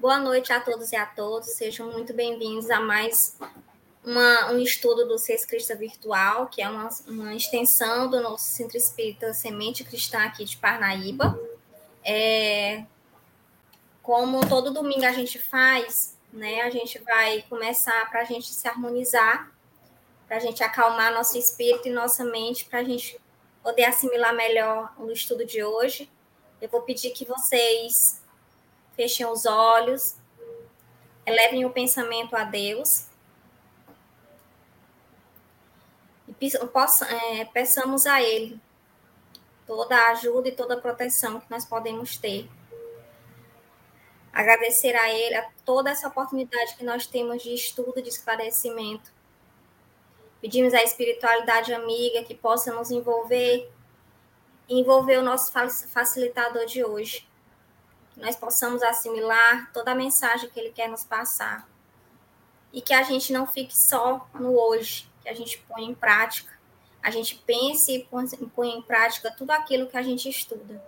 Boa noite a todos e a todas. Sejam muito bem-vindos a mais uma, um estudo do Seis Cristã Virtual, que é uma, uma extensão do nosso Centro Espírita Semente Cristã aqui de Parnaíba. É, como todo domingo a gente faz, né, a gente vai começar para a gente se harmonizar, para a gente acalmar nosso espírito e nossa mente, para a gente poder assimilar melhor o estudo de hoje. Eu vou pedir que vocês fechem os olhos, elevem o pensamento a Deus e é, peçamos a Ele toda a ajuda e toda a proteção que nós podemos ter. Agradecer a Ele a toda essa oportunidade que nós temos de estudo, de esclarecimento. Pedimos a espiritualidade amiga que possa nos envolver, envolver o nosso facilitador de hoje. Nós possamos assimilar toda a mensagem que Ele quer nos passar. E que a gente não fique só no hoje, que a gente põe em prática. A gente pense e põe em prática tudo aquilo que a gente estuda,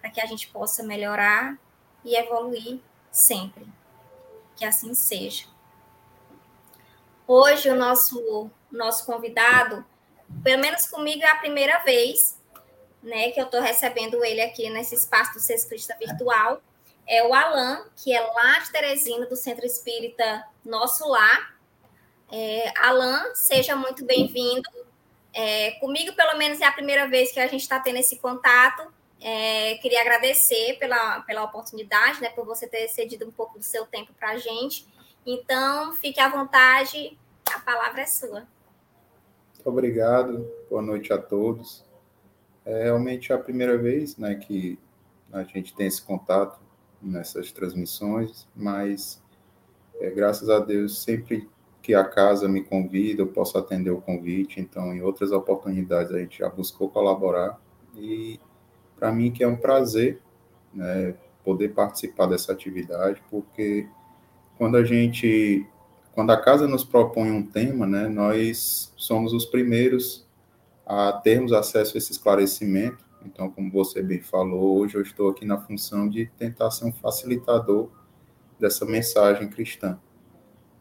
para que a gente possa melhorar e evoluir sempre. Que assim seja. Hoje, o nosso, nosso convidado, pelo menos comigo, é a primeira vez né, que eu estou recebendo ele aqui nesse espaço do Sescrista Virtual. É o Alan, que é lá de Teresina, do Centro Espírita Nosso Lar. É, Alan, seja muito bem-vindo. É, comigo, pelo menos, é a primeira vez que a gente está tendo esse contato. É, queria agradecer pela, pela oportunidade, né, por você ter cedido um pouco do seu tempo para a gente. Então, fique à vontade, a palavra é sua. Obrigado, boa noite a todos. É realmente a primeira vez né, que a gente tem esse contato nessas transmissões, mas é, graças a Deus, sempre que a casa me convida, eu posso atender o convite. Então, em outras oportunidades, a gente já buscou colaborar e para mim que é um prazer né, poder participar dessa atividade, porque quando a gente, quando a casa nos propõe um tema, né, nós somos os primeiros a termos acesso a esse esclarecimento. Então, como você bem falou, hoje eu estou aqui na função de tentar ser um facilitador dessa mensagem cristã,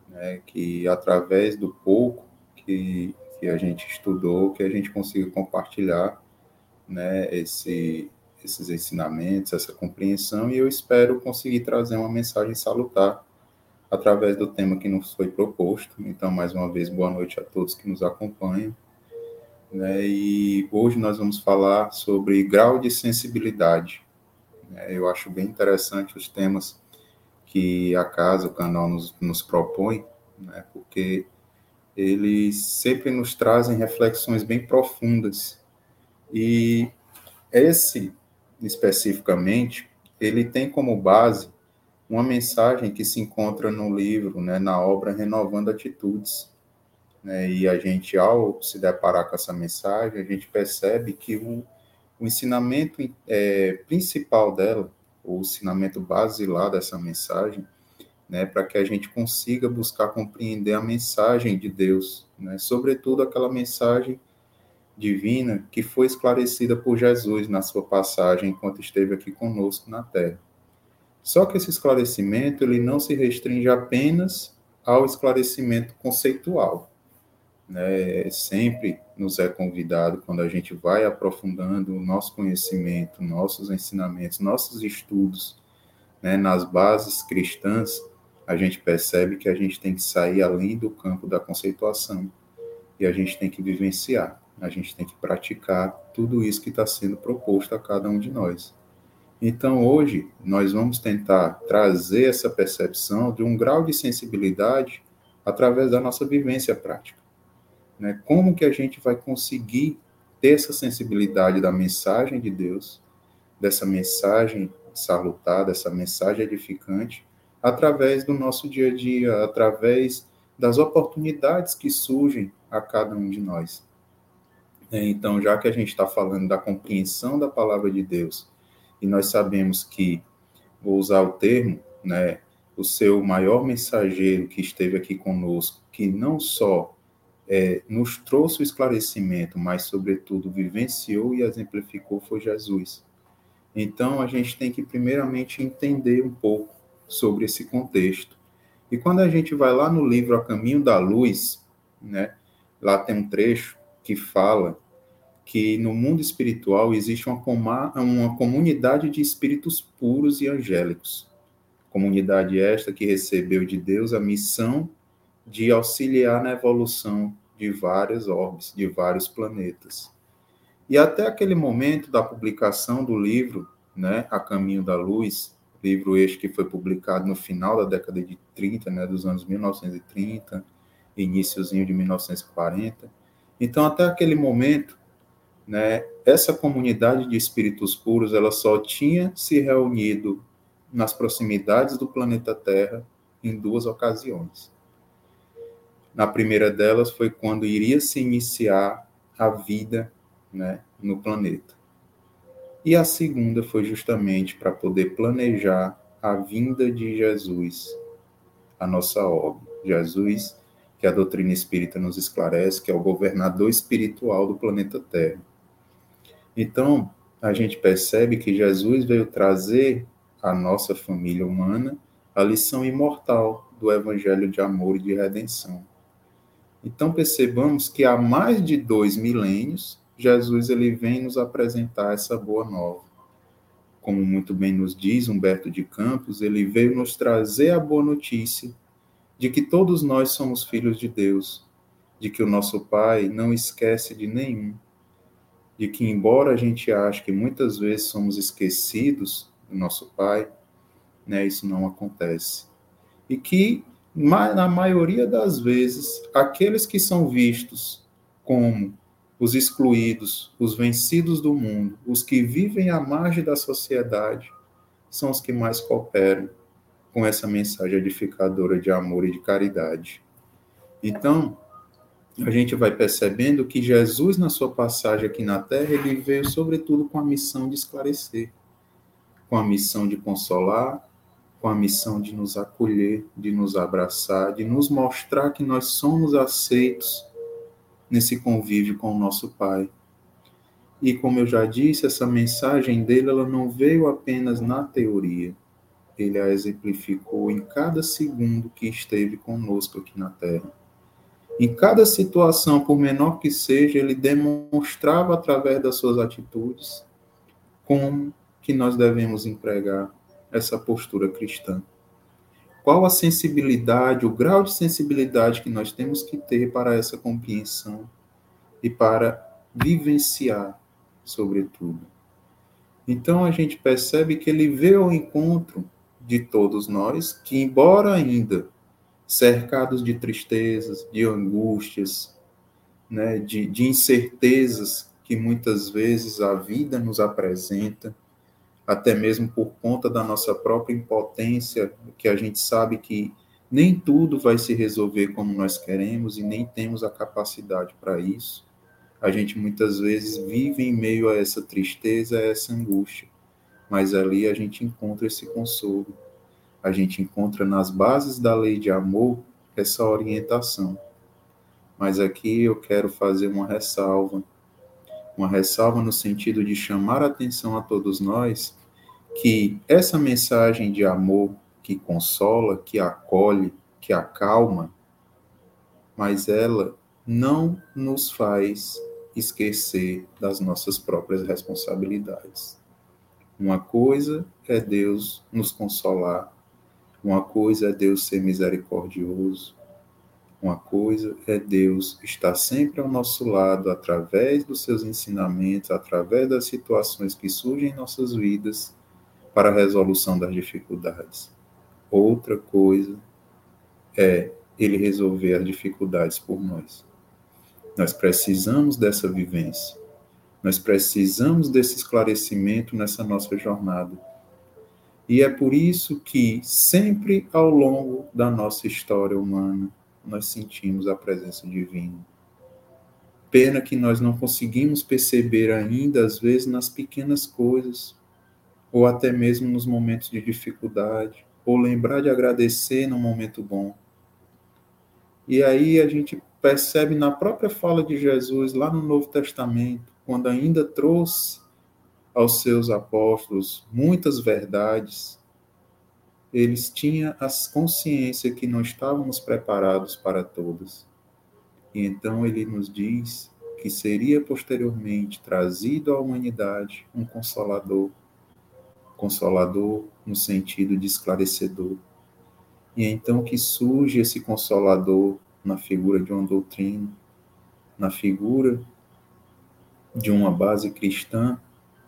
né, que através do pouco que, que a gente estudou, que a gente consiga compartilhar né, esse, esses ensinamentos, essa compreensão, e eu espero conseguir trazer uma mensagem salutar através do tema que nos foi proposto. Então, mais uma vez, boa noite a todos que nos acompanham. Né, e hoje nós vamos falar sobre grau de sensibilidade. É, eu acho bem interessante os temas que a casa, o canal nos, nos propõe, né, porque eles sempre nos trazem reflexões bem profundas e esse, especificamente, ele tem como base uma mensagem que se encontra no livro, né, na obra Renovando Atitudes. Né, e a gente, ao se deparar com essa mensagem, a gente percebe que o, o ensinamento é, principal dela, o ensinamento basilar dessa mensagem, né, para que a gente consiga buscar compreender a mensagem de Deus, né, sobretudo aquela mensagem divina que foi esclarecida por Jesus na sua passagem enquanto esteve aqui conosco na Terra. Só que esse esclarecimento ele não se restringe apenas ao esclarecimento conceitual. Né? Sempre nos é convidado, quando a gente vai aprofundando o nosso conhecimento, nossos ensinamentos, nossos estudos né, nas bases cristãs, a gente percebe que a gente tem que sair além do campo da conceituação e a gente tem que vivenciar a gente tem que praticar tudo isso que está sendo proposto a cada um de nós. Então, hoje, nós vamos tentar trazer essa percepção de um grau de sensibilidade através da nossa vivência prática. Né? Como que a gente vai conseguir ter essa sensibilidade da mensagem de Deus, dessa mensagem salutar, dessa mensagem edificante, através do nosso dia a dia, através das oportunidades que surgem a cada um de nós. É, então, já que a gente está falando da compreensão da palavra de Deus, e nós sabemos que, vou usar o termo, né, o seu maior mensageiro que esteve aqui conosco, que não só é, nos trouxe o esclarecimento, mas, sobretudo, vivenciou e exemplificou, foi Jesus. Então, a gente tem que, primeiramente, entender um pouco sobre esse contexto. E quando a gente vai lá no livro A Caminho da Luz, né, lá tem um trecho que fala que no mundo espiritual existe uma, uma comunidade de espíritos puros e angélicos. Comunidade esta que recebeu de Deus a missão de auxiliar na evolução de várias orbes, de vários planetas. E até aquele momento da publicação do livro, né, A Caminho da Luz, livro este que foi publicado no final da década de 30, né, dos anos 1930, iníciozinho de 1940. Então, até aquele momento, né, essa comunidade de espíritos puros, ela só tinha se reunido nas proximidades do planeta Terra em duas ocasiões. Na primeira delas foi quando iria se iniciar a vida né, no planeta. E a segunda foi justamente para poder planejar a vinda de Jesus, a nossa obra. Jesus, que a doutrina espírita nos esclarece, que é o governador espiritual do planeta Terra. Então, a gente percebe que Jesus veio trazer à nossa família humana a lição imortal do evangelho de amor e de redenção. Então percebamos que há mais de dois milênios, Jesus ele vem nos apresentar essa boa nova. Como muito bem nos diz Humberto de Campos, ele veio nos trazer a boa notícia de que todos nós somos filhos de Deus, de que o nosso Pai não esquece de nenhum, de que, embora a gente ache que muitas vezes somos esquecidos do nosso Pai, né, isso não acontece. E que, na maioria das vezes, aqueles que são vistos como os excluídos, os vencidos do mundo, os que vivem à margem da sociedade, são os que mais cooperam com essa mensagem edificadora de amor e de caridade. Então, a gente vai percebendo que Jesus, na sua passagem aqui na Terra, ele veio sobretudo com a missão de esclarecer, com a missão de consolar, com a missão de nos acolher, de nos abraçar, de nos mostrar que nós somos aceitos nesse convívio com o nosso Pai. E como eu já disse, essa mensagem dele ela não veio apenas na teoria. Ele a exemplificou em cada segundo que esteve conosco aqui na Terra. Em cada situação, por menor que seja, ele demonstrava através das suas atitudes como que nós devemos empregar essa postura cristã. Qual a sensibilidade, o grau de sensibilidade que nós temos que ter para essa compreensão e para vivenciar, sobretudo. Então a gente percebe que ele veio ao encontro de todos nós, que embora ainda cercados de tristezas, de angústias, né, de, de incertezas que muitas vezes a vida nos apresenta, até mesmo por conta da nossa própria impotência, que a gente sabe que nem tudo vai se resolver como nós queremos e nem temos a capacidade para isso. A gente muitas vezes vive em meio a essa tristeza, a essa angústia, mas ali a gente encontra esse consolo a gente encontra nas bases da lei de amor essa orientação. Mas aqui eu quero fazer uma ressalva, uma ressalva no sentido de chamar a atenção a todos nós que essa mensagem de amor que consola, que acolhe, que acalma, mas ela não nos faz esquecer das nossas próprias responsabilidades. Uma coisa é Deus nos consolar uma coisa é Deus ser misericordioso, uma coisa é Deus estar sempre ao nosso lado através dos seus ensinamentos, através das situações que surgem em nossas vidas para a resolução das dificuldades. Outra coisa é ele resolver as dificuldades por nós. Nós precisamos dessa vivência. Nós precisamos desse esclarecimento nessa nossa jornada e é por isso que sempre ao longo da nossa história humana nós sentimos a presença divina. Pena que nós não conseguimos perceber ainda, às vezes, nas pequenas coisas, ou até mesmo nos momentos de dificuldade, ou lembrar de agradecer no momento bom. E aí a gente percebe na própria fala de Jesus, lá no Novo Testamento, quando ainda trouxe aos seus apóstolos muitas verdades, eles tinham a consciência que não estávamos preparados para todas. E então ele nos diz que seria posteriormente trazido à humanidade um consolador, consolador no sentido de esclarecedor. E é então que surge esse consolador na figura de uma doutrina, na figura de uma base cristã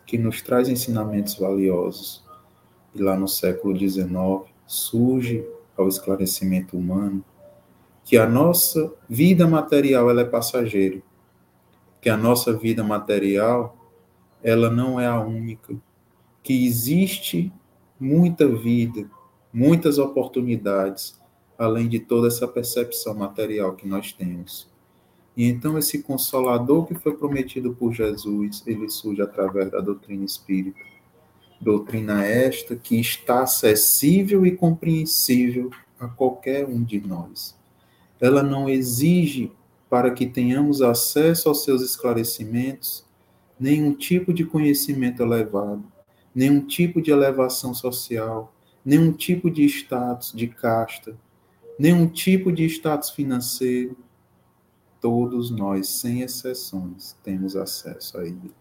que nos traz ensinamentos valiosos e lá no século XIX surge ao esclarecimento humano que a nossa vida material ela é passageira, que a nossa vida material ela não é a única, que existe muita vida, muitas oportunidades, além de toda essa percepção material que nós temos. E então esse consolador que foi prometido por Jesus, ele surge através da doutrina espírita Doutrina esta que está acessível e compreensível a qualquer um de nós. Ela não exige para que tenhamos acesso aos seus esclarecimentos nenhum tipo de conhecimento elevado, nenhum tipo de elevação social, nenhum tipo de status de casta, nenhum tipo de status financeiro. Todos nós, sem exceções, temos acesso a ele.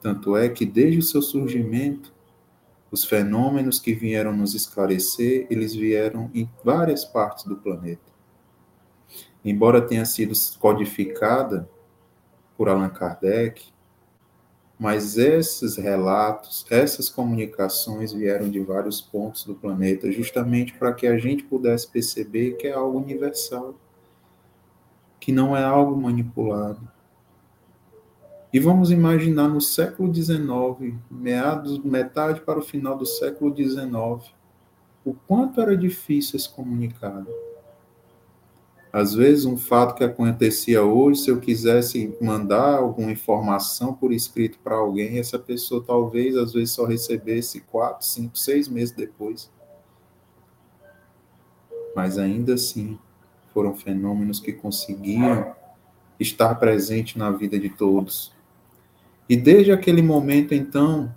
Tanto é que desde o seu surgimento, os fenômenos que vieram nos esclarecer, eles vieram em várias partes do planeta. Embora tenha sido codificada por Allan Kardec, mas esses relatos, essas comunicações vieram de vários pontos do planeta, justamente para que a gente pudesse perceber que é algo universal, que não é algo manipulado, e vamos imaginar no século XIX, meados, metade para o final do século XIX, o quanto era difícil se comunicar. Às vezes, um fato que acontecia hoje, se eu quisesse mandar alguma informação por escrito para alguém, essa pessoa talvez, às vezes, só recebesse quatro, cinco, seis meses depois. Mas ainda assim, foram fenômenos que conseguiam estar presente na vida de todos e desde aquele momento, então,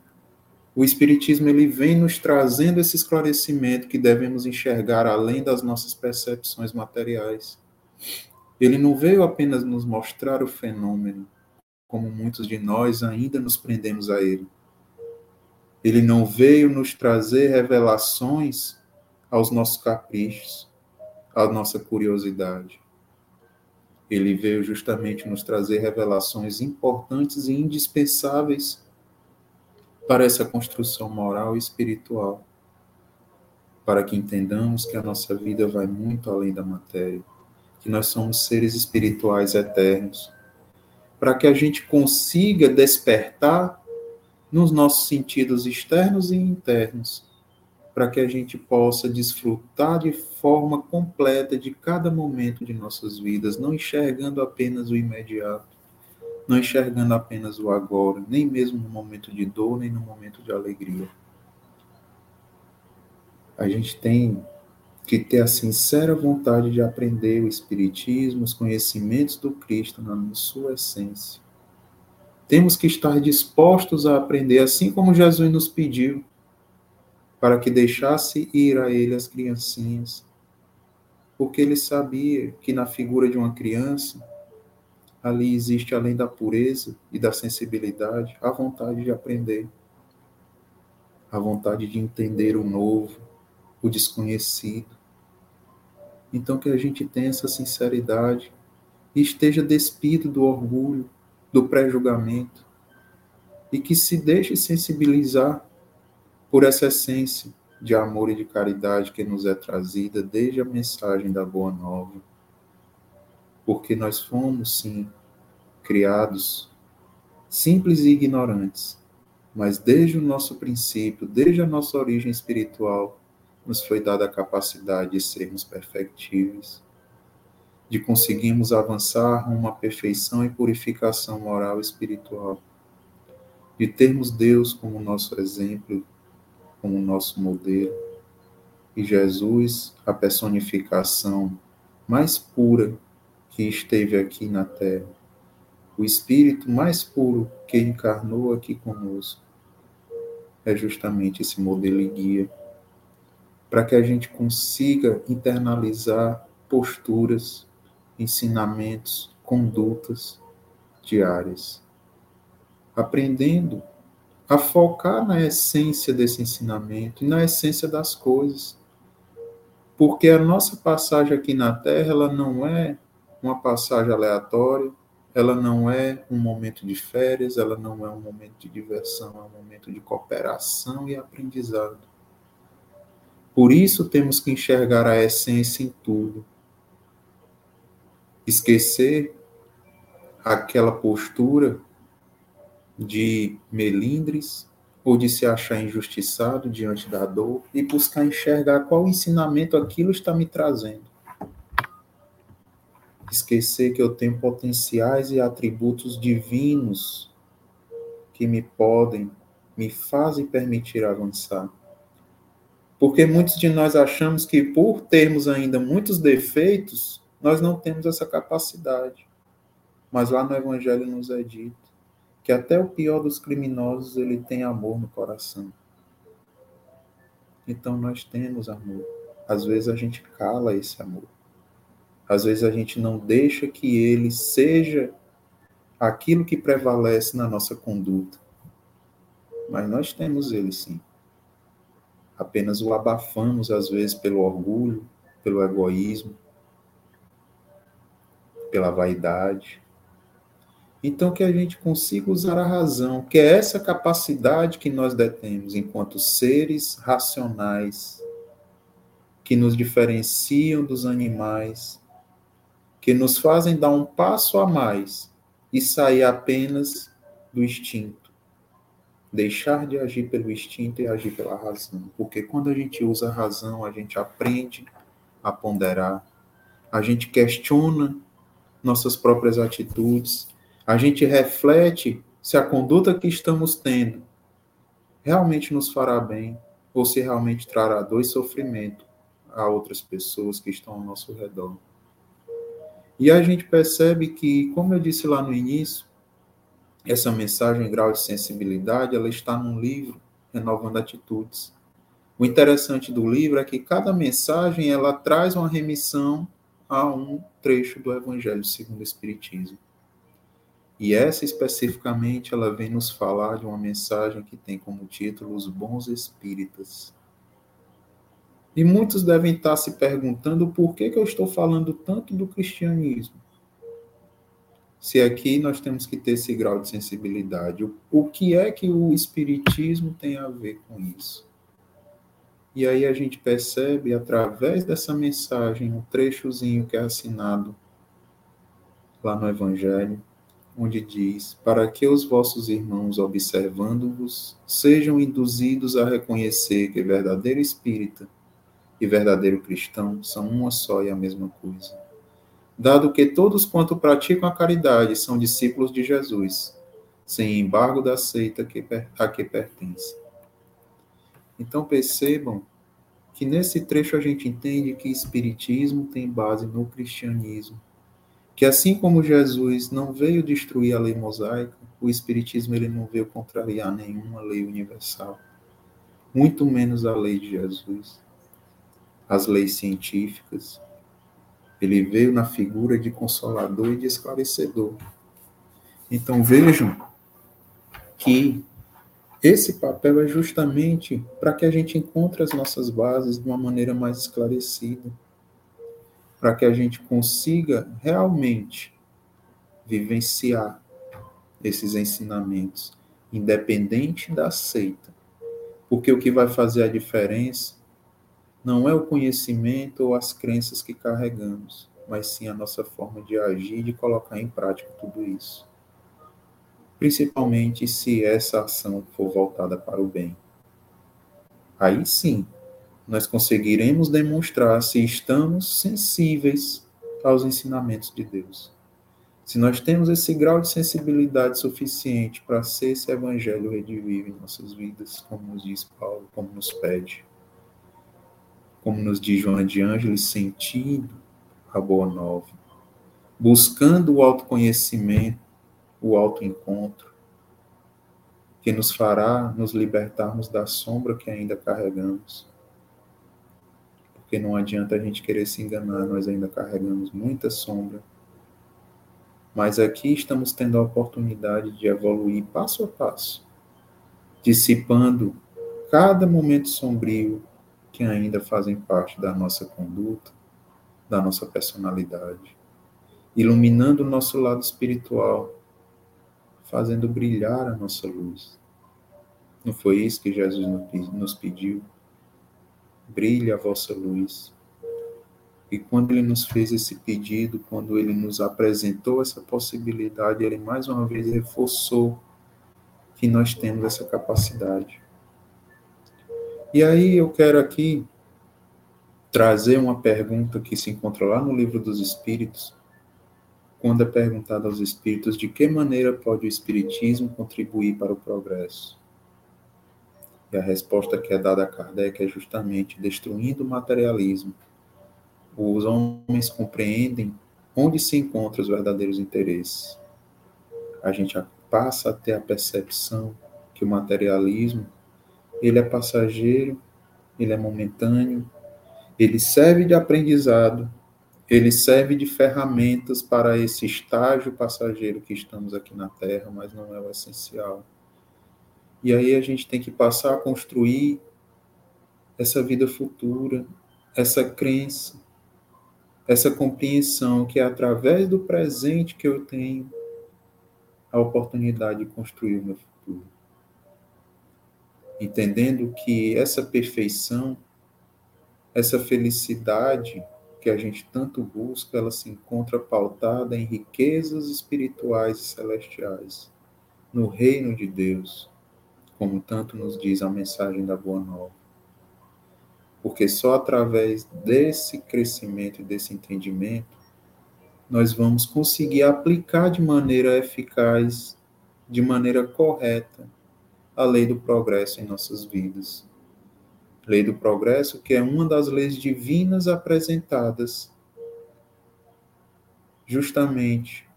o Espiritismo ele vem nos trazendo esse esclarecimento que devemos enxergar além das nossas percepções materiais. Ele não veio apenas nos mostrar o fenômeno, como muitos de nós ainda nos prendemos a ele. Ele não veio nos trazer revelações aos nossos caprichos, à nossa curiosidade ele veio justamente nos trazer revelações importantes e indispensáveis para essa construção moral e espiritual, para que entendamos que a nossa vida vai muito além da matéria, que nós somos seres espirituais eternos, para que a gente consiga despertar nos nossos sentidos externos e internos para que a gente possa desfrutar de forma completa de cada momento de nossas vidas, não enxergando apenas o imediato, não enxergando apenas o agora, nem mesmo no momento de dor, nem no momento de alegria. A gente tem que ter a sincera vontade de aprender o Espiritismo, os conhecimentos do Cristo na sua essência. Temos que estar dispostos a aprender, assim como Jesus nos pediu para que deixasse ir a ele as criancinhas, porque ele sabia que na figura de uma criança ali existe, além da pureza e da sensibilidade, a vontade de aprender, a vontade de entender o novo, o desconhecido. Então, que a gente tenha essa sinceridade e esteja despido do orgulho, do pré-julgamento, e que se deixe sensibilizar por essa essência de amor e de caridade que nos é trazida desde a mensagem da Boa Nova. Porque nós fomos, sim, criados simples e ignorantes, mas desde o nosso princípio, desde a nossa origem espiritual, nos foi dada a capacidade de sermos perfectíveis, de conseguirmos avançar à perfeição e purificação moral e espiritual, de termos Deus como nosso exemplo como nosso modelo, e Jesus, a personificação mais pura que esteve aqui na Terra, o Espírito mais puro que encarnou aqui conosco, é justamente esse modelo e guia para que a gente consiga internalizar posturas, ensinamentos, condutas diárias, aprendendo a focar na essência desse ensinamento e na essência das coisas. Porque a nossa passagem aqui na Terra, ela não é uma passagem aleatória, ela não é um momento de férias, ela não é um momento de diversão, é um momento de cooperação e aprendizado. Por isso temos que enxergar a essência em tudo. Esquecer aquela postura de melindres ou de se achar injustiçado diante da dor e buscar enxergar qual ensinamento aquilo está me trazendo. Esquecer que eu tenho potenciais e atributos divinos que me podem, me fazem permitir avançar. Porque muitos de nós achamos que por termos ainda muitos defeitos, nós não temos essa capacidade. Mas lá no Evangelho nos é dito que até o pior dos criminosos ele tem amor no coração. Então nós temos amor. Às vezes a gente cala esse amor. Às vezes a gente não deixa que ele seja aquilo que prevalece na nossa conduta. Mas nós temos ele sim. Apenas o abafamos às vezes pelo orgulho, pelo egoísmo, pela vaidade. Então, que a gente consiga usar a razão, que é essa capacidade que nós detemos enquanto seres racionais, que nos diferenciam dos animais, que nos fazem dar um passo a mais e sair apenas do instinto. Deixar de agir pelo instinto e agir pela razão. Porque quando a gente usa a razão, a gente aprende a ponderar, a gente questiona nossas próprias atitudes a gente reflete se a conduta que estamos tendo realmente nos fará bem ou se realmente trará dor e sofrimento a outras pessoas que estão ao nosso redor. E a gente percebe que, como eu disse lá no início, essa mensagem grau de sensibilidade, ela está num livro Renovando Atitudes. O interessante do livro é que cada mensagem ela traz uma remissão a um trecho do Evangelho segundo o Espiritismo. E essa especificamente ela vem nos falar de uma mensagem que tem como título Os Bons Espíritas. E muitos devem estar se perguntando por que, que eu estou falando tanto do cristianismo. Se aqui nós temos que ter esse grau de sensibilidade, o que é que o espiritismo tem a ver com isso? E aí a gente percebe através dessa mensagem, um trechozinho que é assinado lá no Evangelho, onde diz: Para que os vossos irmãos, observando-vos, sejam induzidos a reconhecer que verdadeiro espírita e verdadeiro cristão são uma só e a mesma coisa. Dado que todos quanto praticam a caridade são discípulos de Jesus, sem embargo da seita a que pertencem. Então percebam que nesse trecho a gente entende que espiritismo tem base no cristianismo que assim como Jesus não veio destruir a lei mosaica, o espiritismo ele não veio contrariar nenhuma lei universal, muito menos a lei de Jesus, as leis científicas. Ele veio na figura de consolador e de esclarecedor. Então vejam que esse papel é justamente para que a gente encontre as nossas bases de uma maneira mais esclarecida para que a gente consiga realmente vivenciar esses ensinamentos, independente da seita. Porque o que vai fazer a diferença não é o conhecimento ou as crenças que carregamos, mas sim a nossa forma de agir e de colocar em prática tudo isso. Principalmente se essa ação for voltada para o bem. Aí sim, nós conseguiremos demonstrar se estamos sensíveis aos ensinamentos de Deus. Se nós temos esse grau de sensibilidade suficiente para ser esse evangelho redivivo em nossas vidas, como nos diz Paulo, como nos pede, como nos diz Joana de Ângeles, sentindo a boa nova, buscando o autoconhecimento, o autoencontro, que nos fará nos libertarmos da sombra que ainda carregamos porque não adianta a gente querer se enganar, nós ainda carregamos muita sombra. Mas aqui estamos tendo a oportunidade de evoluir passo a passo, dissipando cada momento sombrio que ainda fazem parte da nossa conduta, da nossa personalidade, iluminando o nosso lado espiritual, fazendo brilhar a nossa luz. Não foi isso que Jesus nos pediu? Brilhe a vossa luz. E quando ele nos fez esse pedido, quando ele nos apresentou essa possibilidade, ele mais uma vez reforçou que nós temos essa capacidade. E aí eu quero aqui trazer uma pergunta que se encontra lá no livro dos Espíritos, quando é perguntado aos espíritos de que maneira pode o espiritismo contribuir para o progresso. E a resposta que é dada a Kardec é justamente destruindo o materialismo. Os homens compreendem onde se encontram os verdadeiros interesses. A gente passa a ter a percepção que o materialismo ele é passageiro, ele é momentâneo, ele serve de aprendizado, ele serve de ferramentas para esse estágio passageiro que estamos aqui na Terra, mas não é o essencial. E aí a gente tem que passar a construir essa vida futura, essa crença, essa compreensão que é através do presente que eu tenho a oportunidade de construir o meu futuro. Entendendo que essa perfeição, essa felicidade, que a gente tanto busca, ela se encontra pautada em riquezas espirituais e celestiais, no reino de Deus, como tanto nos diz a mensagem da Boa Nova. Porque só através desse crescimento e desse entendimento nós vamos conseguir aplicar de maneira eficaz, de maneira correta, a lei do progresso em nossas vidas Lei do progresso, que é uma das leis divinas apresentadas justamente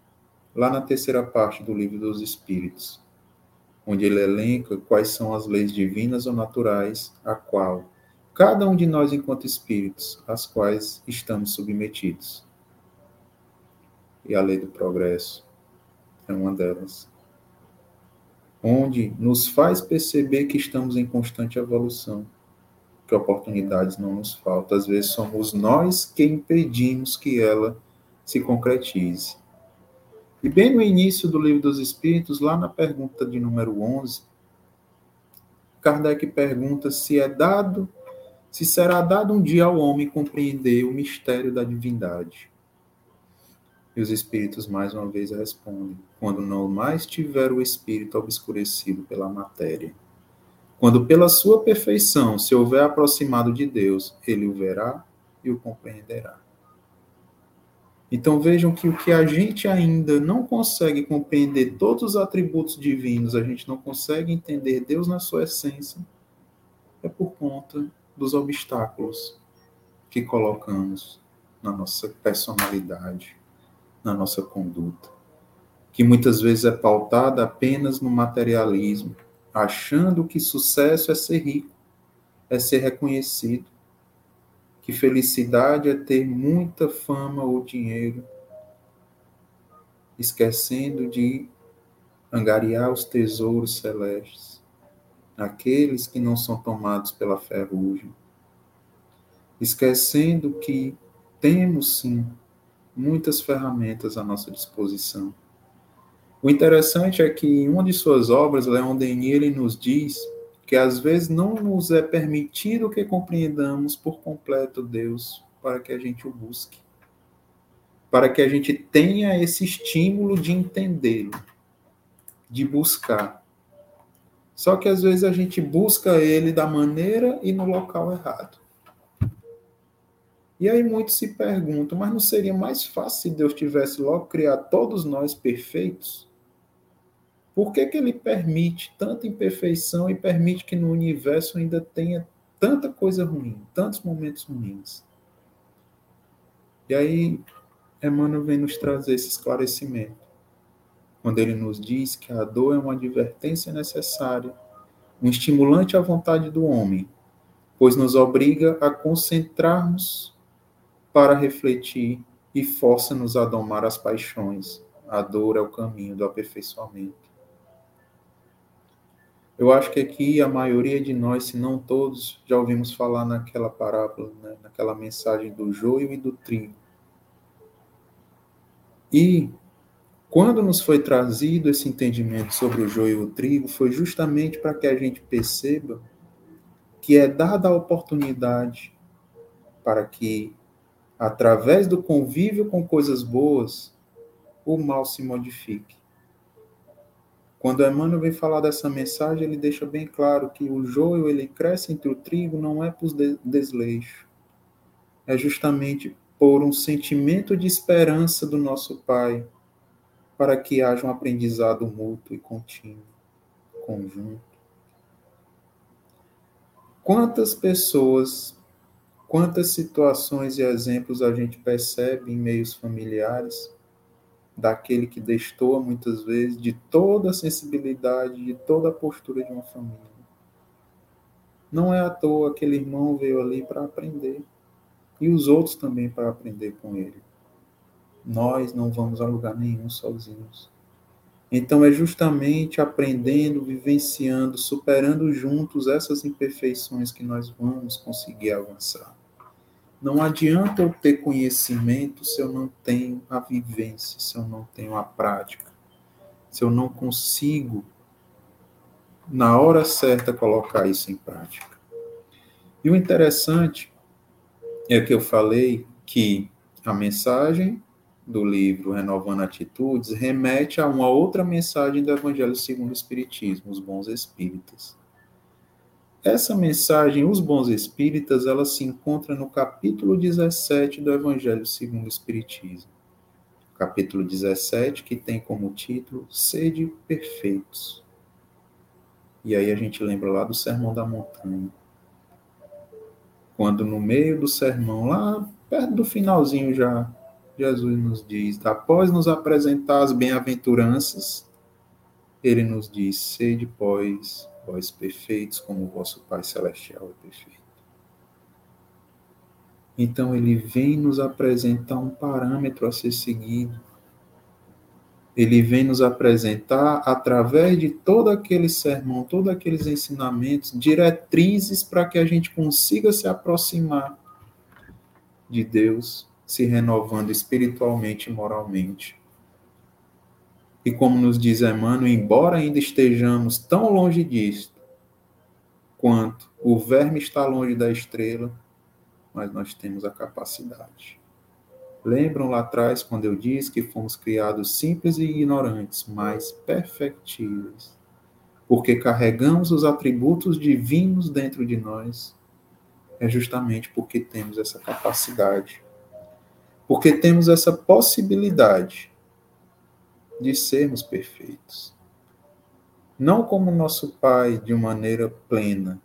lá na terceira parte do Livro dos Espíritos, onde ele elenca quais são as leis divinas ou naturais a qual cada um de nós enquanto espíritos, às quais estamos submetidos. E a lei do progresso é uma delas, onde nos faz perceber que estamos em constante evolução que oportunidades não nos faltam. Às vezes somos nós que impedimos que ela se concretize. E bem no início do Livro dos Espíritos, lá na pergunta de número 11, Kardec pergunta se é dado, se será dado um dia ao homem compreender o mistério da divindade. E os espíritos mais uma vez respondem: quando não mais tiver o espírito obscurecido pela matéria. Quando pela sua perfeição se houver aproximado de Deus, ele o verá e o compreenderá. Então vejam que o que a gente ainda não consegue compreender todos os atributos divinos, a gente não consegue entender Deus na sua essência, é por conta dos obstáculos que colocamos na nossa personalidade, na nossa conduta, que muitas vezes é pautada apenas no materialismo, achando que sucesso é ser rico, é ser reconhecido, que felicidade é ter muita fama ou dinheiro, esquecendo de angariar os tesouros celestes, aqueles que não são tomados pela ferrugem, esquecendo que temos sim muitas ferramentas à nossa disposição o interessante é que em uma de suas obras, Leon Denis ele nos diz que às vezes não nos é permitido que compreendamos por completo Deus para que a gente o busque. Para que a gente tenha esse estímulo de entendê-lo, de buscar. Só que às vezes a gente busca ele da maneira e no local errado. E aí muitos se perguntam, mas não seria mais fácil se Deus tivesse logo criado todos nós perfeitos? Por que, que ele permite tanta imperfeição e permite que no universo ainda tenha tanta coisa ruim, tantos momentos ruins? E aí, Emmanuel vem nos trazer esse esclarecimento, quando ele nos diz que a dor é uma advertência necessária, um estimulante à vontade do homem, pois nos obriga a concentrarmos para refletir e força-nos a domar as paixões. A dor é o caminho do aperfeiçoamento. Eu acho que aqui a maioria de nós, se não todos, já ouvimos falar naquela parábola, né? naquela mensagem do joio e do trigo. E quando nos foi trazido esse entendimento sobre o joio e o trigo, foi justamente para que a gente perceba que é dada a oportunidade para que, através do convívio com coisas boas, o mal se modifique. Quando Emmanuel vem falar dessa mensagem, ele deixa bem claro que o joio ele cresce entre o trigo não é por desleixo, é justamente por um sentimento de esperança do nosso Pai, para que haja um aprendizado mútuo e contínuo, conjunto. Quantas pessoas, quantas situações e exemplos a gente percebe em meios familiares daquele que destoa muitas vezes de toda a sensibilidade, de toda a postura de uma família. Não é à toa aquele irmão veio ali para aprender e os outros também para aprender com ele. Nós não vamos a lugar nenhum sozinhos. Então é justamente aprendendo, vivenciando, superando juntos essas imperfeições que nós vamos conseguir avançar. Não adianta eu ter conhecimento se eu não tenho a vivência, se eu não tenho a prática, se eu não consigo, na hora certa, colocar isso em prática. E o interessante é que eu falei que a mensagem do livro Renovando Atitudes remete a uma outra mensagem do Evangelho segundo o Espiritismo, os bons espíritas. Essa mensagem, os bons espíritas, ela se encontra no capítulo 17 do Evangelho segundo o Espiritismo. Capítulo 17, que tem como título Sede Perfeitos. E aí a gente lembra lá do Sermão da Montanha. Quando no meio do sermão, lá perto do finalzinho já, Jesus nos diz, após nos apresentar as bem-aventuranças, ele nos diz: sede, pois, vós perfeitos, como o vosso Pai Celestial é perfeito. Então ele vem nos apresentar um parâmetro a ser seguido. Ele vem nos apresentar, através de todo aquele sermão, todos aqueles ensinamentos, diretrizes para que a gente consiga se aproximar de Deus, se renovando espiritualmente e moralmente. E como nos diz Emmanuel, embora ainda estejamos tão longe disto, quanto o verme está longe da estrela, mas nós temos a capacidade. Lembram lá atrás quando eu disse que fomos criados simples e ignorantes, mas perfectíveis, porque carregamos os atributos divinos dentro de nós, é justamente porque temos essa capacidade, porque temos essa possibilidade de sermos perfeitos. Não como nosso Pai de maneira plena,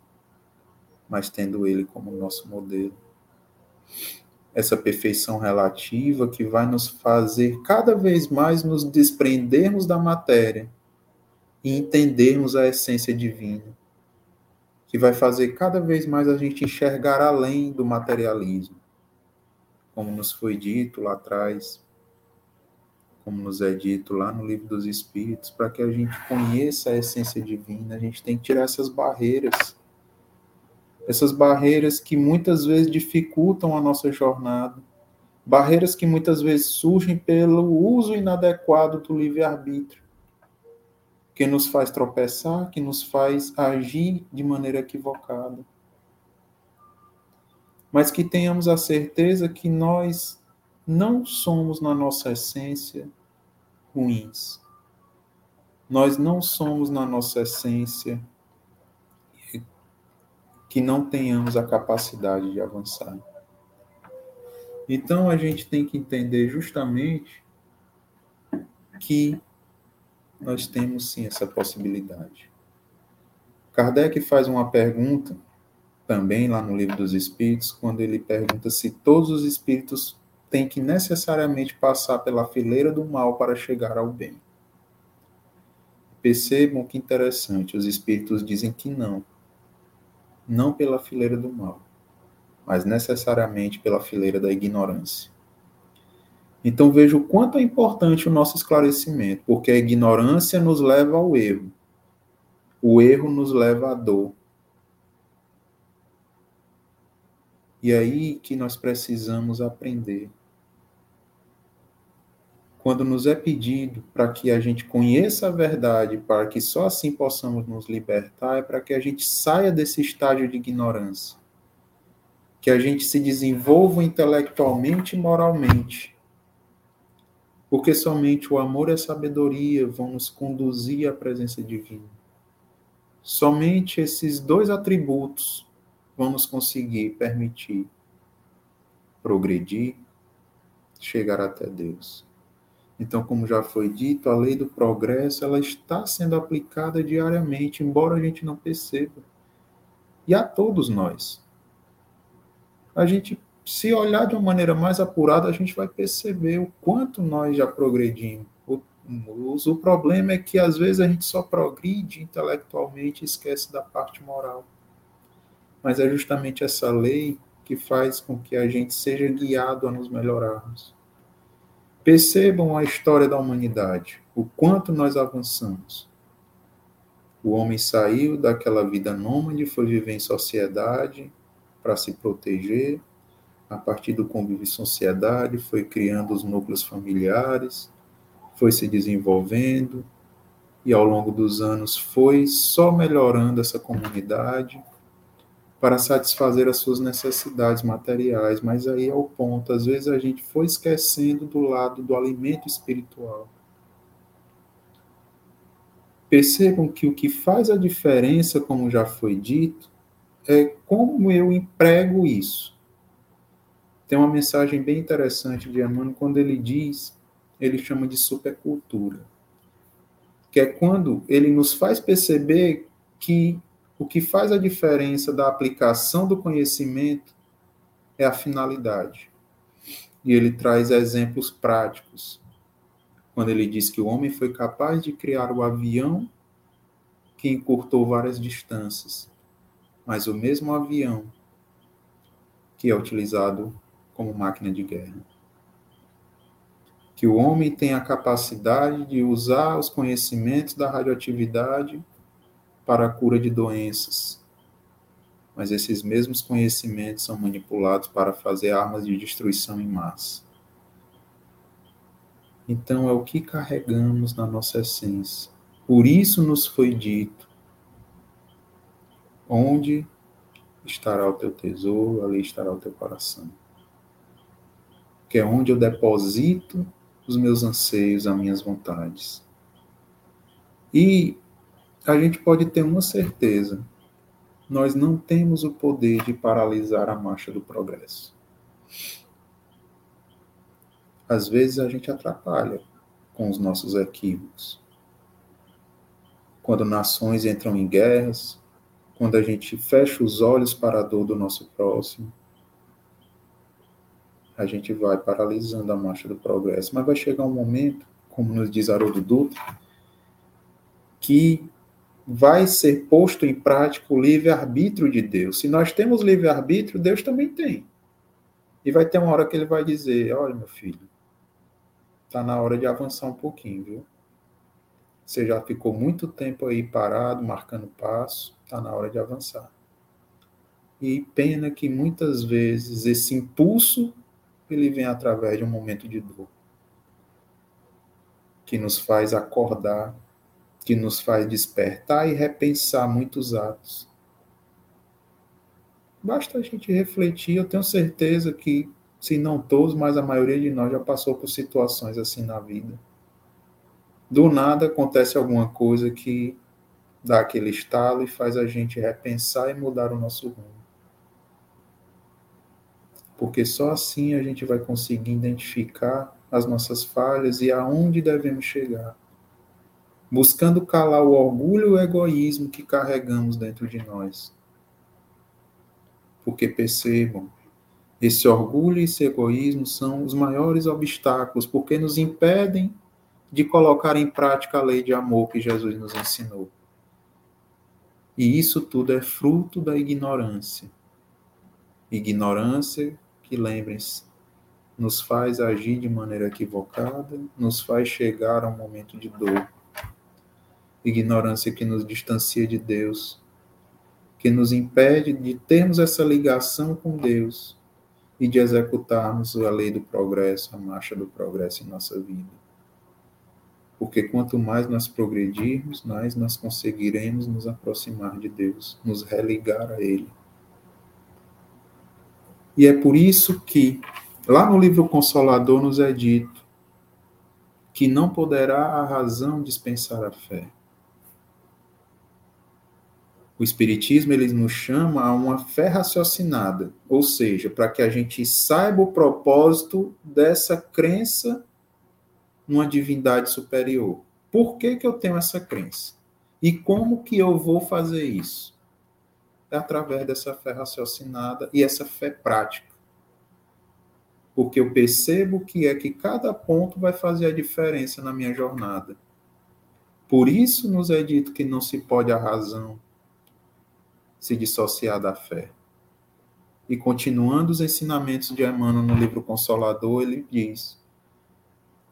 mas tendo Ele como nosso modelo. Essa perfeição relativa que vai nos fazer cada vez mais nos desprendermos da matéria e entendermos a essência divina, que vai fazer cada vez mais a gente enxergar além do materialismo. Como nos foi dito lá atrás, como nos é dito lá no livro dos Espíritos, para que a gente conheça a essência divina, a gente tem que tirar essas barreiras. Essas barreiras que muitas vezes dificultam a nossa jornada, barreiras que muitas vezes surgem pelo uso inadequado do livre-arbítrio, que nos faz tropeçar, que nos faz agir de maneira equivocada. Mas que tenhamos a certeza que nós não somos, na nossa essência, ruins. Nós não somos, na nossa essência, que não tenhamos a capacidade de avançar. Então a gente tem que entender justamente que nós temos sim essa possibilidade. Kardec faz uma pergunta também lá no Livro dos Espíritos, quando ele pergunta se todos os espíritos tem que necessariamente passar pela fileira do mal para chegar ao bem. Percebam que interessante, os espíritos dizem que não. não pela fileira do mal, mas necessariamente pela fileira da ignorância. Então veja o quanto é importante o nosso esclarecimento, porque a ignorância nos leva ao erro. O erro nos leva à dor. E é aí que nós precisamos aprender. Quando nos é pedido para que a gente conheça a verdade, para que só assim possamos nos libertar, é para que a gente saia desse estágio de ignorância. Que a gente se desenvolva intelectualmente e moralmente. Porque somente o amor e a sabedoria vão nos conduzir à presença divina. Somente esses dois atributos vamos conseguir permitir progredir, chegar até Deus. Então, como já foi dito, a lei do progresso ela está sendo aplicada diariamente, embora a gente não perceba. E a todos nós. A gente, se olhar de uma maneira mais apurada, a gente vai perceber o quanto nós já progredimos. O, problema é que às vezes a gente só progride intelectualmente e esquece da parte moral mas é justamente essa lei que faz com que a gente seja guiado a nos melhorarmos. Percebam a história da humanidade, o quanto nós avançamos. O homem saiu daquela vida nômade, foi viver em sociedade para se proteger. A partir do convívio em sociedade, foi criando os núcleos familiares, foi se desenvolvendo e ao longo dos anos foi só melhorando essa comunidade para satisfazer as suas necessidades materiais, mas aí é o ponto. Às vezes a gente foi esquecendo do lado do alimento espiritual. Percebam que o que faz a diferença, como já foi dito, é como eu emprego isso. Tem uma mensagem bem interessante de Emmanuel quando ele diz, ele chama de supercultura, que é quando ele nos faz perceber que o que faz a diferença da aplicação do conhecimento é a finalidade. E ele traz exemplos práticos. Quando ele diz que o homem foi capaz de criar o avião que encurtou várias distâncias, mas o mesmo avião que é utilizado como máquina de guerra. Que o homem tem a capacidade de usar os conhecimentos da radioatividade para a cura de doenças. Mas esses mesmos conhecimentos são manipulados para fazer armas de destruição em massa. Então é o que carregamos na nossa essência. Por isso nos foi dito: onde estará o teu tesouro, ali estará o teu coração. Que é onde eu deposito os meus anseios, as minhas vontades. E a gente pode ter uma certeza: nós não temos o poder de paralisar a marcha do progresso. Às vezes a gente atrapalha com os nossos equívocos. Quando nações entram em guerras, quando a gente fecha os olhos para a dor do nosso próximo, a gente vai paralisando a marcha do progresso. Mas vai chegar um momento, como nos diz Haroldo Dutra, que vai ser posto em prática o livre-arbítrio de Deus. Se nós temos livre-arbítrio, Deus também tem. E vai ter uma hora que ele vai dizer: Olha, meu filho, está na hora de avançar um pouquinho, viu? Você já ficou muito tempo aí parado, marcando passo, está na hora de avançar. E pena que muitas vezes esse impulso ele vem através de um momento de dor que nos faz acordar que nos faz despertar e repensar muitos atos. Basta a gente refletir, eu tenho certeza que, se não todos, mas a maioria de nós já passou por situações assim na vida. Do nada acontece alguma coisa que dá aquele estalo e faz a gente repensar e mudar o nosso rumo. Porque só assim a gente vai conseguir identificar as nossas falhas e aonde devemos chegar buscando calar o orgulho e o egoísmo que carregamos dentro de nós. Porque percebam, esse orgulho e esse egoísmo são os maiores obstáculos, porque nos impedem de colocar em prática a lei de amor que Jesus nos ensinou. E isso tudo é fruto da ignorância. Ignorância que, lembrem-se, nos faz agir de maneira equivocada, nos faz chegar a um momento de dor. Ignorância que nos distancia de Deus, que nos impede de termos essa ligação com Deus e de executarmos a lei do progresso, a marcha do progresso em nossa vida. Porque quanto mais nós progredirmos, mais nós conseguiremos nos aproximar de Deus, nos religar a Ele. E é por isso que, lá no livro Consolador, nos é dito que não poderá a razão dispensar a fé. O Espiritismo ele nos chama a uma fé raciocinada, ou seja, para que a gente saiba o propósito dessa crença numa divindade superior. Por que, que eu tenho essa crença? E como que eu vou fazer isso? É através dessa fé raciocinada e essa fé prática. Porque eu percebo que é que cada ponto vai fazer a diferença na minha jornada. Por isso nos é dito que não se pode a razão se dissociar da fé. E continuando os ensinamentos de Emmanuel no livro Consolador, ele diz: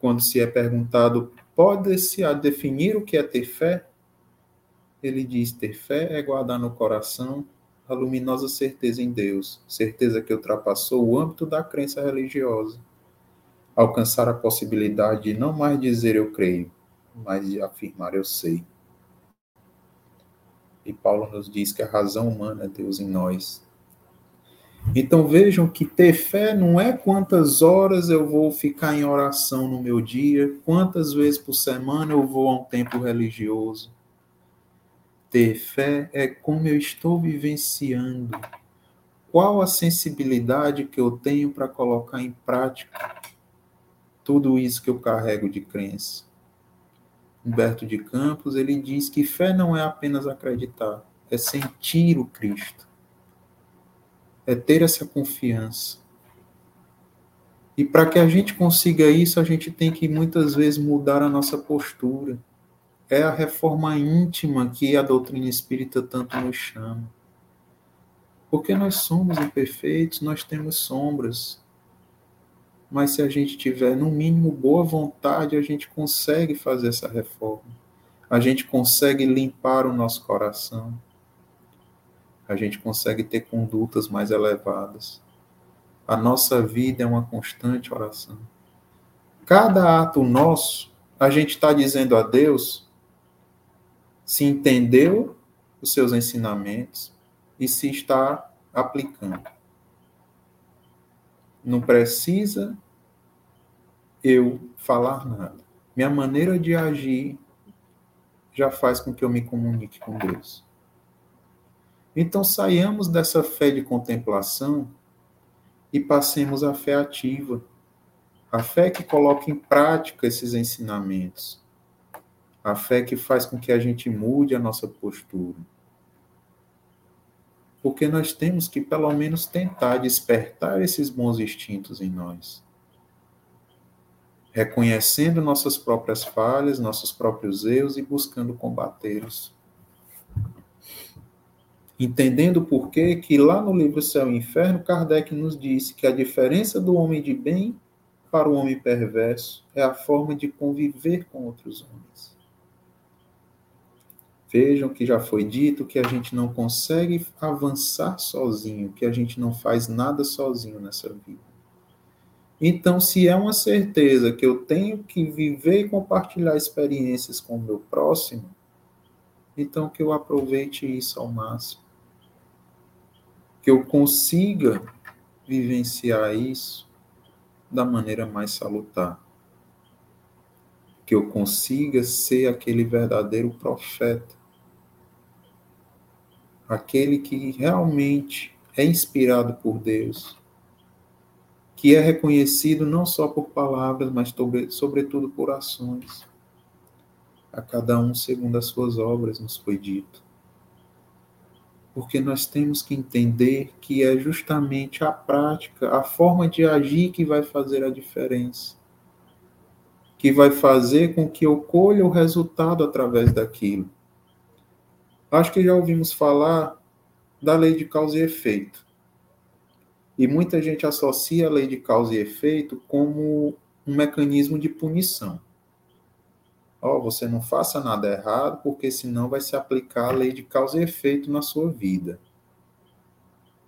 quando se é perguntado, pode-se definir o que é ter fé? Ele diz: ter fé é guardar no coração a luminosa certeza em Deus, certeza que ultrapassou o âmbito da crença religiosa, alcançar a possibilidade de não mais dizer eu creio, mas de afirmar eu sei. E Paulo nos diz que a razão humana é Deus em nós, então vejam que ter fé não é quantas horas eu vou ficar em oração no meu dia, quantas vezes por semana eu vou a um templo religioso. Ter fé é como eu estou vivenciando, qual a sensibilidade que eu tenho para colocar em prática tudo isso que eu carrego de crença. Humberto de Campos, ele diz que fé não é apenas acreditar, é sentir o Cristo é ter essa confiança. E para que a gente consiga isso, a gente tem que muitas vezes mudar a nossa postura. É a reforma íntima que a doutrina espírita tanto nos chama. Porque nós somos imperfeitos, nós temos sombras. Mas se a gente tiver, no mínimo, boa vontade, a gente consegue fazer essa reforma. A gente consegue limpar o nosso coração a gente consegue ter condutas mais elevadas. A nossa vida é uma constante oração. Cada ato nosso, a gente está dizendo a Deus se entendeu os seus ensinamentos e se está aplicando. Não precisa eu falar nada. Minha maneira de agir já faz com que eu me comunique com Deus. Então saiamos dessa fé de contemplação e passemos à fé ativa, a fé que coloca em prática esses ensinamentos, a fé que faz com que a gente mude a nossa postura. Porque nós temos que, pelo menos, tentar despertar esses bons instintos em nós. Reconhecendo nossas próprias falhas, nossos próprios erros e buscando combatê-los entendendo por que que lá no livro Céu e Inferno, Kardec nos disse que a diferença do homem de bem para o homem perverso é a forma de conviver com outros homens. Vejam que já foi dito que a gente não consegue avançar sozinho, que a gente não faz nada sozinho nessa vida. Então, se é uma certeza que eu tenho que viver e compartilhar experiências com o meu próximo, então que eu aproveite isso ao máximo que eu consiga vivenciar isso da maneira mais salutar. Que eu consiga ser aquele verdadeiro profeta. Aquele que realmente é inspirado por Deus. Que é reconhecido não só por palavras, mas sobretudo por ações. A cada um segundo as suas obras, nos foi dito porque nós temos que entender que é justamente a prática, a forma de agir que vai fazer a diferença, que vai fazer com que eu colha o resultado através daquilo. Acho que já ouvimos falar da lei de causa e efeito. E muita gente associa a lei de causa e efeito como um mecanismo de punição. Ó, oh, você não faça nada errado, porque senão vai se aplicar a lei de causa e efeito na sua vida.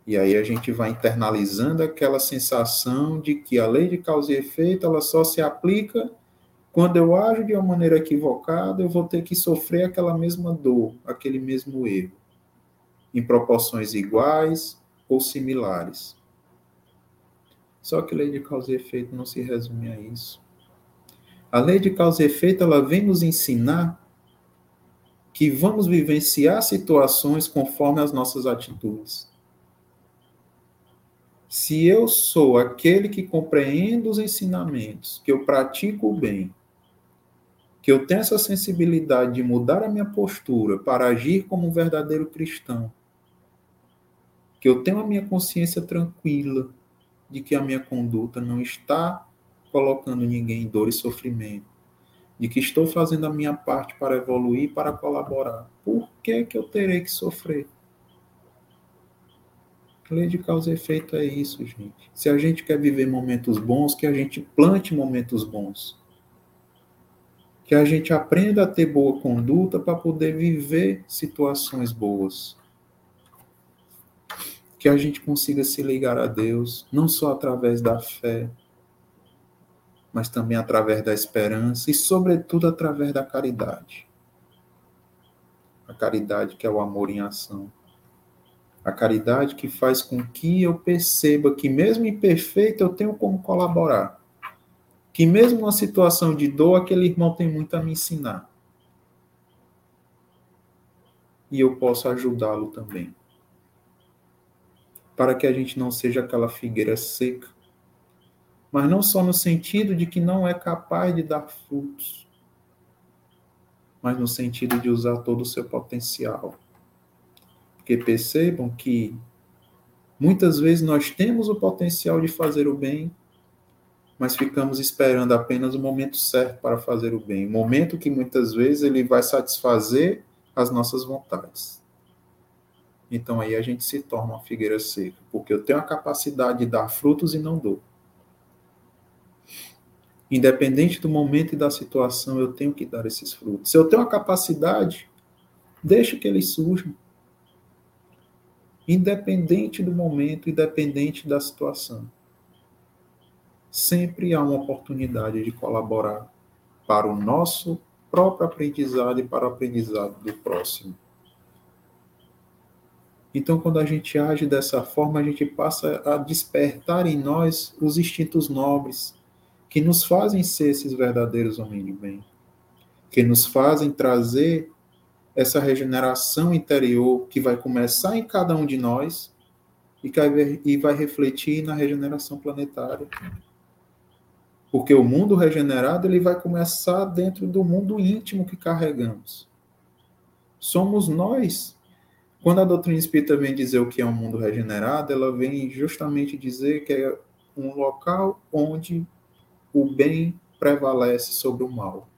E aí a gente vai internalizando aquela sensação de que a lei de causa e efeito ela só se aplica quando eu ajo de uma maneira equivocada, eu vou ter que sofrer aquela mesma dor, aquele mesmo erro, em proporções iguais ou similares. Só que lei de causa e efeito não se resume a isso. A lei de causa e efeito ela vem nos ensinar que vamos vivenciar situações conforme as nossas atitudes. Se eu sou aquele que compreendo os ensinamentos, que eu pratico o bem, que eu tenho essa sensibilidade de mudar a minha postura para agir como um verdadeiro cristão, que eu tenho a minha consciência tranquila de que a minha conduta não está colocando ninguém em dor e sofrimento, de que estou fazendo a minha parte para evoluir, para colaborar. Por que que eu terei que sofrer? lei de causa e efeito é isso, gente. Se a gente quer viver momentos bons, que a gente plante momentos bons que a gente aprenda a ter boa conduta para poder viver situações boas. Que a gente consiga se ligar a Deus, não só através da fé, mas também através da esperança e, sobretudo, através da caridade. A caridade que é o amor em ação. A caridade que faz com que eu perceba que, mesmo imperfeito, eu tenho como colaborar que mesmo numa situação de dor, aquele irmão tem muito a me ensinar. E eu posso ajudá-lo também. Para que a gente não seja aquela figueira seca, mas não só no sentido de que não é capaz de dar frutos, mas no sentido de usar todo o seu potencial. Porque percebam que muitas vezes nós temos o potencial de fazer o bem, mas ficamos esperando apenas o momento certo para fazer o bem, o momento que muitas vezes ele vai satisfazer as nossas vontades. Então aí a gente se torna uma figueira seca, porque eu tenho a capacidade de dar frutos e não dou. Independente do momento e da situação, eu tenho que dar esses frutos. Se eu tenho a capacidade, deixa que eles surjam. Independente do momento, independente da situação sempre há uma oportunidade de colaborar para o nosso próprio aprendizado e para o aprendizado do próximo. Então, quando a gente age dessa forma, a gente passa a despertar em nós os instintos nobres que nos fazem ser esses verdadeiros homens de bem, que nos fazem trazer essa regeneração interior que vai começar em cada um de nós e vai refletir na regeneração planetária. Porque o mundo regenerado ele vai começar dentro do mundo íntimo que carregamos. Somos nós. Quando a doutrina espírita vem dizer o que é um mundo regenerado, ela vem justamente dizer que é um local onde o bem prevalece sobre o mal.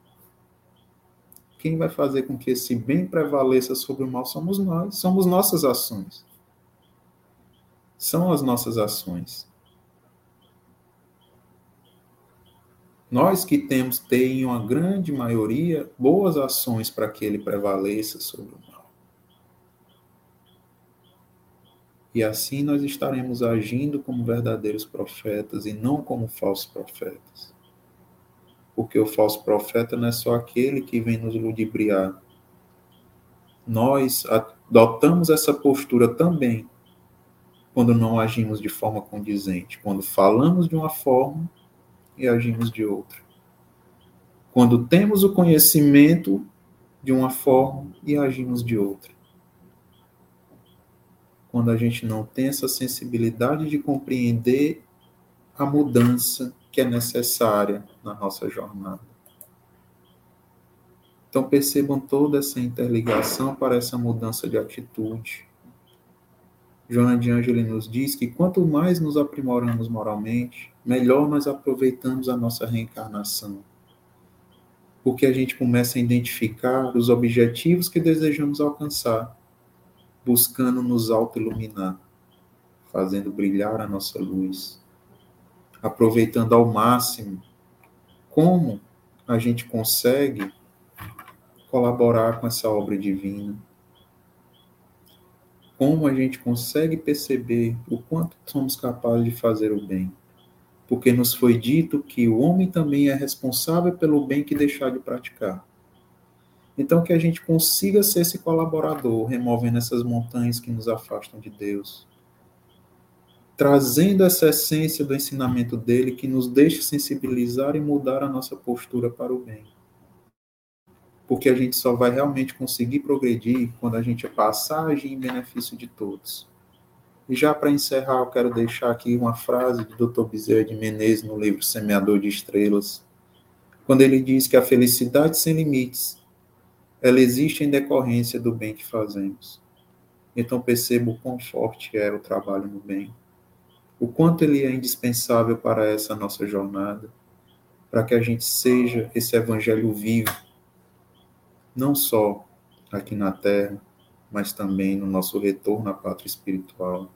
Quem vai fazer com que esse bem prevaleça sobre o mal somos nós, somos nossas ações. São as nossas ações. Nós que temos, tem uma grande maioria, boas ações para que ele prevaleça sobre o mal. E assim nós estaremos agindo como verdadeiros profetas e não como falsos profetas. Porque o falso profeta não é só aquele que vem nos ludibriar. Nós adotamos essa postura também quando não agimos de forma condizente, quando falamos de uma forma e agimos de outra. Quando temos o conhecimento de uma forma e agimos de outra. Quando a gente não tem essa sensibilidade de compreender a mudança que é necessária na nossa jornada. Então percebam toda essa interligação para essa mudança de atitude. Joana de Angeli nos diz que quanto mais nos aprimoramos moralmente, melhor nós aproveitamos a nossa reencarnação. Porque a gente começa a identificar os objetivos que desejamos alcançar. buscando nos auto-iluminar, fazendo brilhar a nossa luz, aproveitando ao máximo como a gente consegue colaborar com essa obra divina, como a gente consegue perceber o quanto somos capazes de fazer o bem. Porque nos foi dito que o homem também é responsável pelo bem que deixar de praticar. Então, que a gente consiga ser esse colaborador, removendo essas montanhas que nos afastam de Deus, trazendo essa essência do ensinamento dele que nos deixe sensibilizar e mudar a nossa postura para o bem. Porque a gente só vai realmente conseguir progredir quando a gente a agir em benefício de todos. E já para encerrar, eu quero deixar aqui uma frase do Dr. Bezerra de Menezes no livro Semeador de Estrelas, quando ele diz que a felicidade sem limites, ela existe em decorrência do bem que fazemos. Então perceba o quão forte é o trabalho no bem o quanto ele é indispensável para essa nossa jornada, para que a gente seja esse evangelho vivo, não só aqui na terra, mas também no nosso retorno à pátria espiritual.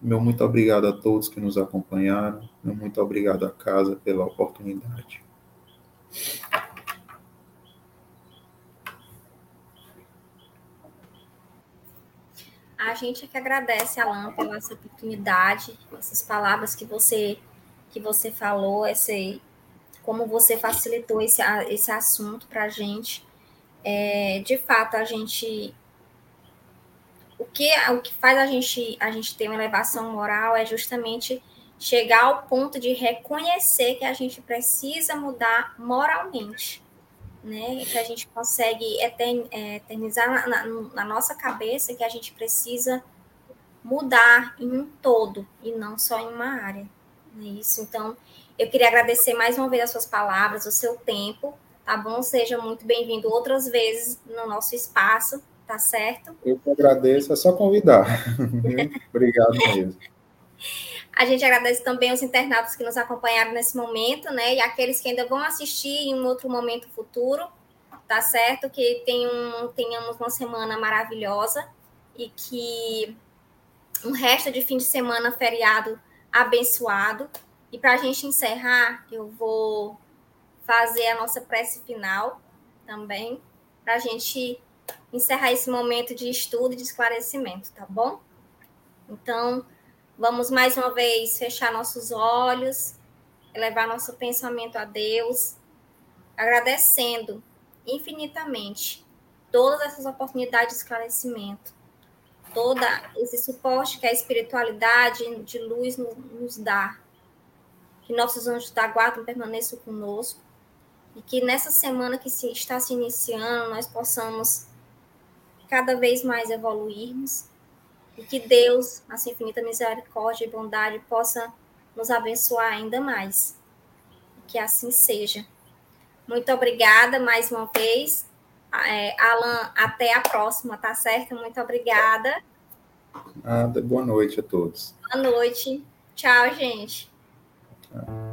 Meu muito obrigado a todos que nos acompanharam, meu muito obrigado à casa pela oportunidade. A gente é que agradece, Alan, pela essa oportunidade, essas palavras que você que você falou, esse, como você facilitou esse, esse assunto para a gente. É, de fato, a gente o que, o que faz a gente, a gente ter uma elevação moral é justamente chegar ao ponto de reconhecer que a gente precisa mudar moralmente né, que a gente consegue eternizar na, na, na, nossa cabeça que a gente precisa mudar em um todo e não só em uma área. É isso. Então, eu queria agradecer mais uma vez as suas palavras, o seu tempo, tá bom? Seja muito bem-vindo outras vezes no nosso espaço, tá certo? Eu que agradeço, é só convidar. Obrigado mesmo. A gente agradece também os internautas que nos acompanharam nesse momento, né? E aqueles que ainda vão assistir em um outro momento futuro, tá certo? Que tenham, tenhamos uma semana maravilhosa e que um resto de fim de semana feriado abençoado. E para a gente encerrar, eu vou fazer a nossa prece final também, para a gente encerrar esse momento de estudo e de esclarecimento, tá bom? Então, Vamos mais uma vez fechar nossos olhos, elevar nosso pensamento a Deus, agradecendo infinitamente todas essas oportunidades de esclarecimento, todo esse suporte que a espiritualidade de luz nos dá. Que nossos anjos da guarda permaneçam conosco e que nessa semana que se está se iniciando nós possamos cada vez mais evoluirmos e que Deus, a sua infinita misericórdia e bondade, possa nos abençoar ainda mais. Que assim seja. Muito obrigada mais uma vez. É, Alan, até a próxima, tá certo? Muito obrigada. Nada, boa noite a todos. Boa noite. Tchau, gente. Tchau.